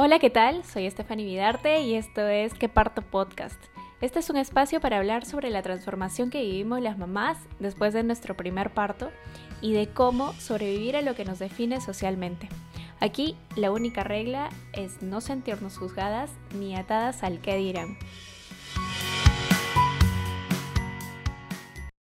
Hola, ¿qué tal? Soy Stephanie Vidarte y esto es Que Parto Podcast. Este es un espacio para hablar sobre la transformación que vivimos las mamás después de nuestro primer parto y de cómo sobrevivir a lo que nos define socialmente. Aquí la única regla es no sentirnos juzgadas ni atadas al que dirán.